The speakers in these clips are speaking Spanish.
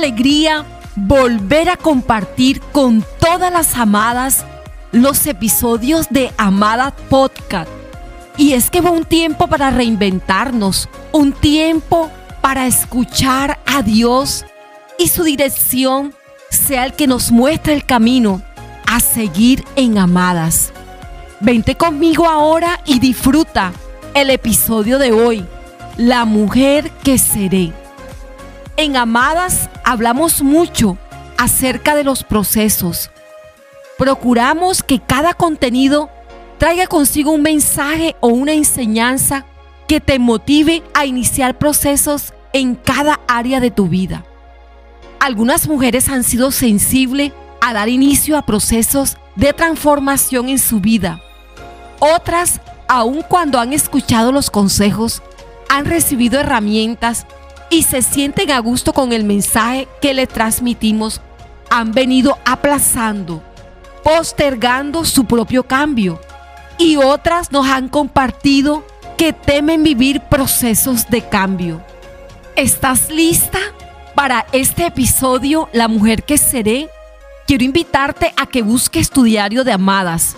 alegría volver a compartir con todas las amadas los episodios de Amada Podcast. Y es que va un tiempo para reinventarnos, un tiempo para escuchar a Dios y su dirección sea el que nos muestre el camino a seguir en Amadas. Vente conmigo ahora y disfruta el episodio de hoy, La mujer que seré. En Amadas hablamos mucho acerca de los procesos. Procuramos que cada contenido traiga consigo un mensaje o una enseñanza que te motive a iniciar procesos en cada área de tu vida. Algunas mujeres han sido sensibles a dar inicio a procesos de transformación en su vida. Otras, aun cuando han escuchado los consejos, han recibido herramientas y se sienten a gusto con el mensaje que le transmitimos, han venido aplazando, postergando su propio cambio. Y otras nos han compartido que temen vivir procesos de cambio. ¿Estás lista para este episodio, La mujer que seré? Quiero invitarte a que busques tu diario de amadas.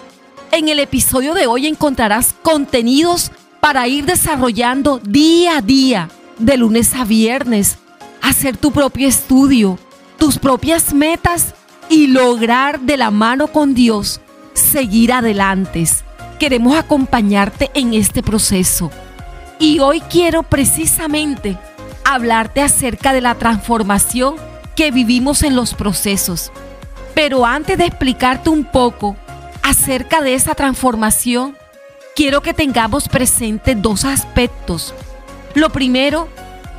En el episodio de hoy encontrarás contenidos para ir desarrollando día a día de lunes a viernes, hacer tu propio estudio, tus propias metas y lograr de la mano con Dios seguir adelante. Queremos acompañarte en este proceso. Y hoy quiero precisamente hablarte acerca de la transformación que vivimos en los procesos. Pero antes de explicarte un poco acerca de esa transformación, quiero que tengamos presente dos aspectos lo primero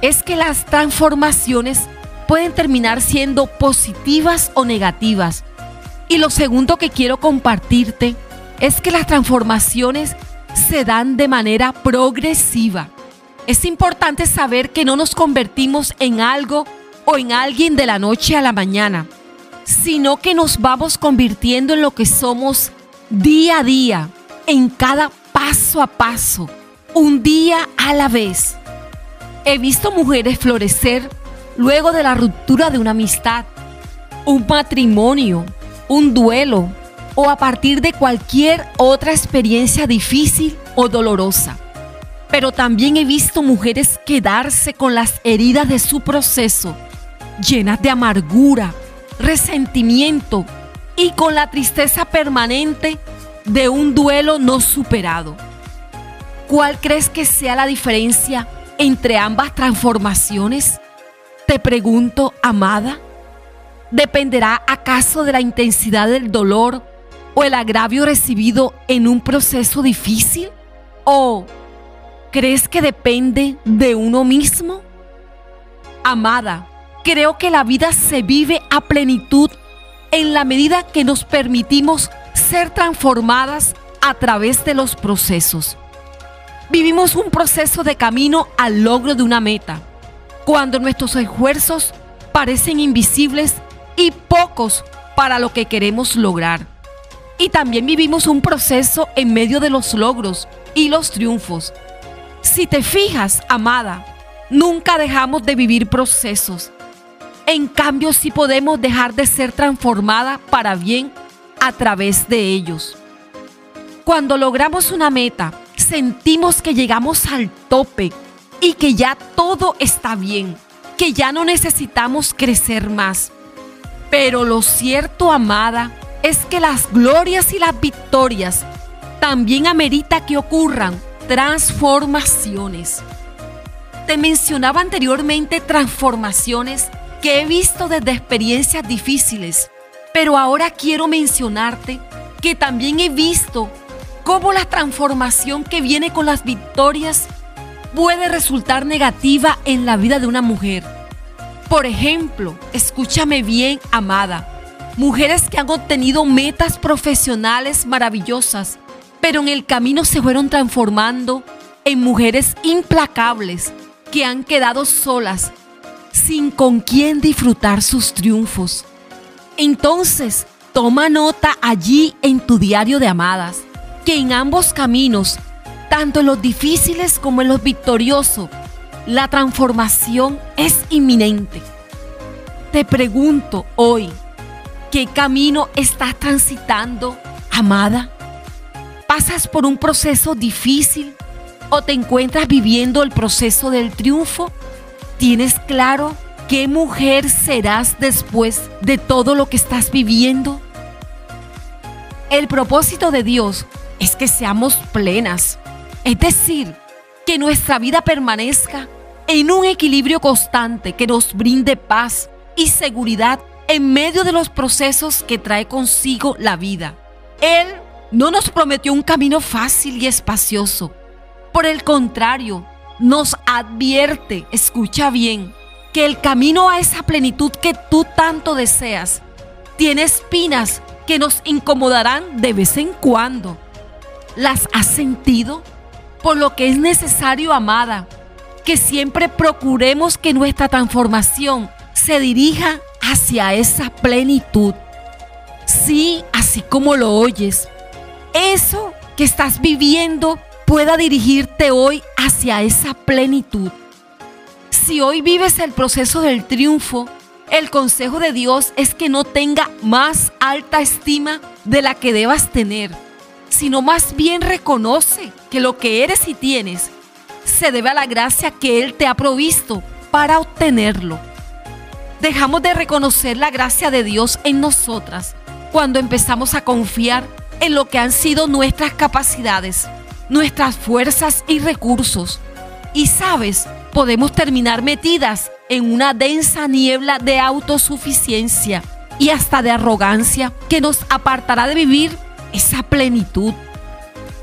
es que las transformaciones pueden terminar siendo positivas o negativas. Y lo segundo que quiero compartirte es que las transformaciones se dan de manera progresiva. Es importante saber que no nos convertimos en algo o en alguien de la noche a la mañana, sino que nos vamos convirtiendo en lo que somos día a día, en cada paso a paso, un día a la vez. He visto mujeres florecer luego de la ruptura de una amistad, un matrimonio, un duelo o a partir de cualquier otra experiencia difícil o dolorosa. Pero también he visto mujeres quedarse con las heridas de su proceso, llenas de amargura, resentimiento y con la tristeza permanente de un duelo no superado. ¿Cuál crees que sea la diferencia entre ambas transformaciones? Te pregunto, amada, ¿dependerá acaso de la intensidad del dolor o el agravio recibido en un proceso difícil? ¿O crees que depende de uno mismo? Amada, creo que la vida se vive a plenitud en la medida que nos permitimos ser transformadas a través de los procesos. Vivimos un proceso de camino al logro de una meta, cuando nuestros esfuerzos parecen invisibles y pocos para lo que queremos lograr. Y también vivimos un proceso en medio de los logros y los triunfos. Si te fijas, amada, nunca dejamos de vivir procesos. En cambio, sí podemos dejar de ser transformada para bien a través de ellos. Cuando logramos una meta, sentimos que llegamos al tope y que ya todo está bien, que ya no necesitamos crecer más. Pero lo cierto, amada, es que las glorias y las victorias también amerita que ocurran transformaciones. Te mencionaba anteriormente transformaciones que he visto desde experiencias difíciles, pero ahora quiero mencionarte que también he visto cómo la transformación que viene con las victorias puede resultar negativa en la vida de una mujer. Por ejemplo, escúchame bien, amada, mujeres que han obtenido metas profesionales maravillosas, pero en el camino se fueron transformando en mujeres implacables que han quedado solas, sin con quién disfrutar sus triunfos. Entonces, toma nota allí en tu diario de amadas que en ambos caminos, tanto en los difíciles como en los victoriosos, la transformación es inminente. Te pregunto hoy, ¿qué camino estás transitando, amada? ¿Pasas por un proceso difícil o te encuentras viviendo el proceso del triunfo? ¿Tienes claro qué mujer serás después de todo lo que estás viviendo? El propósito de Dios es que seamos plenas, es decir, que nuestra vida permanezca en un equilibrio constante que nos brinde paz y seguridad en medio de los procesos que trae consigo la vida. Él no nos prometió un camino fácil y espacioso. Por el contrario, nos advierte, escucha bien, que el camino a esa plenitud que tú tanto deseas tiene espinas que nos incomodarán de vez en cuando. ¿Las has sentido? Por lo que es necesario, amada, que siempre procuremos que nuestra transformación se dirija hacia esa plenitud. Sí, así como lo oyes, eso que estás viviendo pueda dirigirte hoy hacia esa plenitud. Si hoy vives el proceso del triunfo, el consejo de Dios es que no tenga más alta estima de la que debas tener, sino más bien reconoce que lo que eres y tienes se debe a la gracia que Él te ha provisto para obtenerlo. Dejamos de reconocer la gracia de Dios en nosotras cuando empezamos a confiar en lo que han sido nuestras capacidades, nuestras fuerzas y recursos. Y sabes, podemos terminar metidas en una densa niebla de autosuficiencia y hasta de arrogancia que nos apartará de vivir esa plenitud.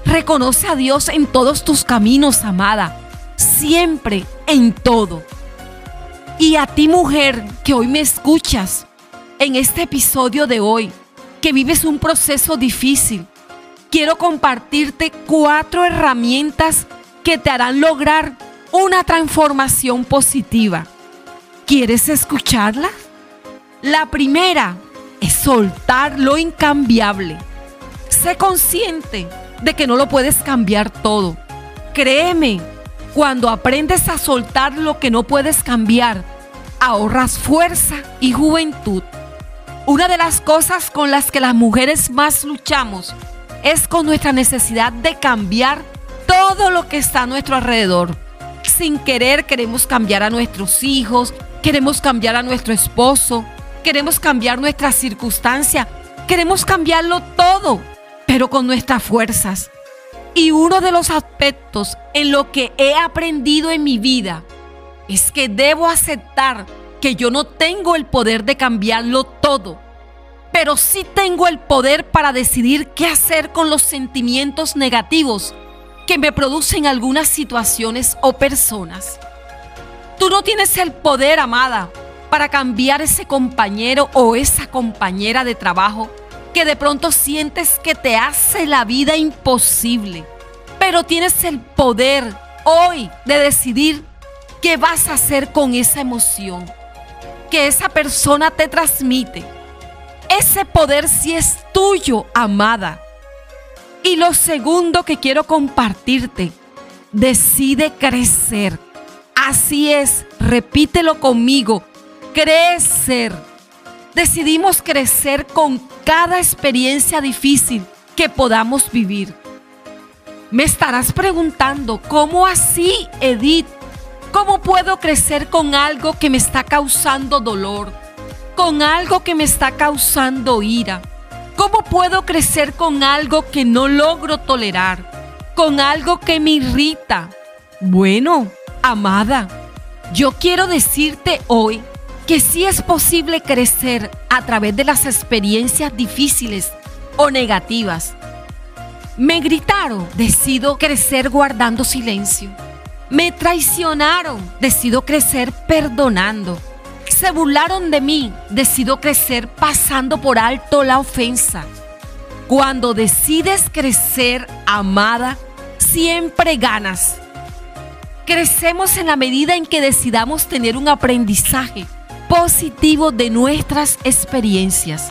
Reconoce a Dios en todos tus caminos, amada, siempre, en todo. Y a ti, mujer, que hoy me escuchas en este episodio de hoy, que vives un proceso difícil, quiero compartirte cuatro herramientas que te harán lograr una transformación positiva. ¿Quieres escucharlas? La primera es soltar lo incambiable. Sé consciente de que no lo puedes cambiar todo. Créeme, cuando aprendes a soltar lo que no puedes cambiar, ahorras fuerza y juventud. Una de las cosas con las que las mujeres más luchamos es con nuestra necesidad de cambiar todo lo que está a nuestro alrededor. Sin querer queremos cambiar a nuestros hijos, queremos cambiar a nuestro esposo, queremos cambiar nuestra circunstancia, queremos cambiarlo todo, pero con nuestras fuerzas. Y uno de los aspectos en lo que he aprendido en mi vida es que debo aceptar que yo no tengo el poder de cambiarlo todo, pero sí tengo el poder para decidir qué hacer con los sentimientos negativos que me producen algunas situaciones o personas. Tú no tienes el poder, amada, para cambiar ese compañero o esa compañera de trabajo que de pronto sientes que te hace la vida imposible. Pero tienes el poder hoy de decidir qué vas a hacer con esa emoción que esa persona te transmite. Ese poder sí es tuyo, amada. Y lo segundo que quiero compartirte, decide crecer. Así es, repítelo conmigo, crecer. Decidimos crecer con cada experiencia difícil que podamos vivir. Me estarás preguntando, ¿cómo así, Edith? ¿Cómo puedo crecer con algo que me está causando dolor? Con algo que me está causando ira. ¿Cómo puedo crecer con algo que no logro tolerar? Con algo que me irrita. Bueno, amada, yo quiero decirte hoy que sí es posible crecer a través de las experiencias difíciles o negativas. Me gritaron, decido crecer guardando silencio. Me traicionaron, decido crecer perdonando. Se burlaron de mí, decido crecer pasando por alto la ofensa. Cuando decides crecer, amada, siempre ganas. Crecemos en la medida en que decidamos tener un aprendizaje positivo de nuestras experiencias.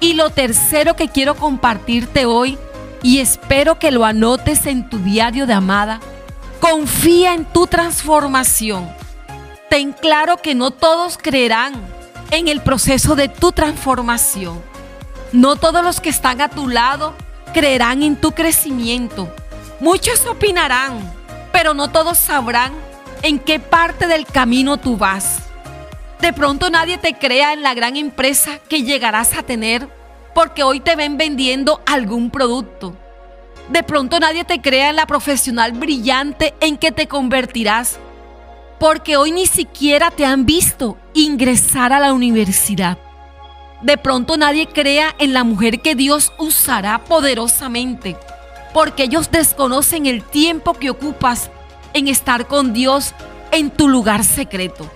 Y lo tercero que quiero compartirte hoy, y espero que lo anotes en tu diario de amada, Confía en tu transformación. Ten claro que no todos creerán en el proceso de tu transformación. No todos los que están a tu lado creerán en tu crecimiento. Muchos opinarán, pero no todos sabrán en qué parte del camino tú vas. De pronto nadie te crea en la gran empresa que llegarás a tener porque hoy te ven vendiendo algún producto. De pronto nadie te crea en la profesional brillante en que te convertirás porque hoy ni siquiera te han visto ingresar a la universidad. De pronto nadie crea en la mujer que Dios usará poderosamente, porque ellos desconocen el tiempo que ocupas en estar con Dios en tu lugar secreto.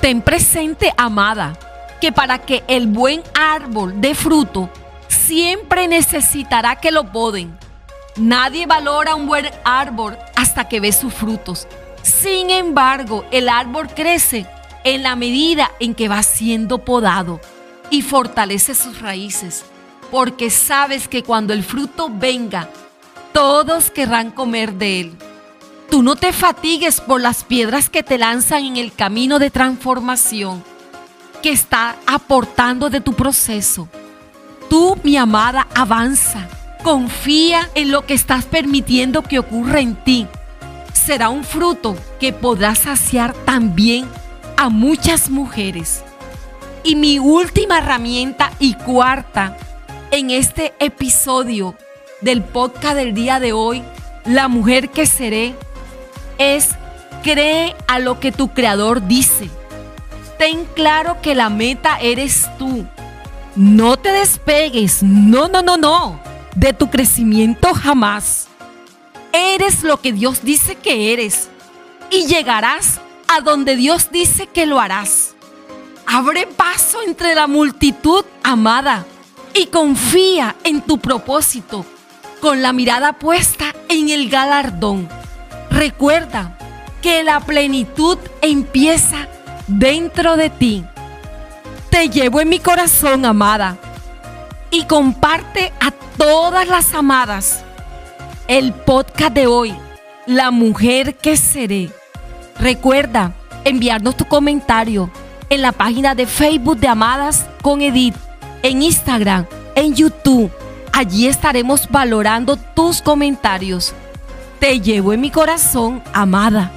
Ten presente, amada, que para que el buen árbol dé fruto, siempre necesitará que lo poden. Nadie valora un buen árbol hasta que ve sus frutos. Sin embargo, el árbol crece en la medida en que va siendo podado y fortalece sus raíces, porque sabes que cuando el fruto venga, todos querrán comer de él. Tú no te fatigues por las piedras que te lanzan en el camino de transformación que está aportando de tu proceso. Tú, mi amada, avanza. Confía en lo que estás permitiendo que ocurra en ti. Será un fruto que podrá saciar también a muchas mujeres. Y mi última herramienta y cuarta en este episodio del podcast del día de hoy, La mujer que seré, es cree a lo que tu creador dice. Ten claro que la meta eres tú. No te despegues, no, no, no, no, de tu crecimiento jamás. Eres lo que Dios dice que eres y llegarás a donde Dios dice que lo harás. Abre paso entre la multitud amada y confía en tu propósito con la mirada puesta en el galardón. Recuerda que la plenitud empieza dentro de ti. Te llevo en mi corazón, amada, y comparte a todas las amadas el podcast de hoy, La mujer que seré. Recuerda enviarnos tu comentario en la página de Facebook de Amadas con Edith, en Instagram, en YouTube. Allí estaremos valorando tus comentarios. Te llevo en mi corazón, amada.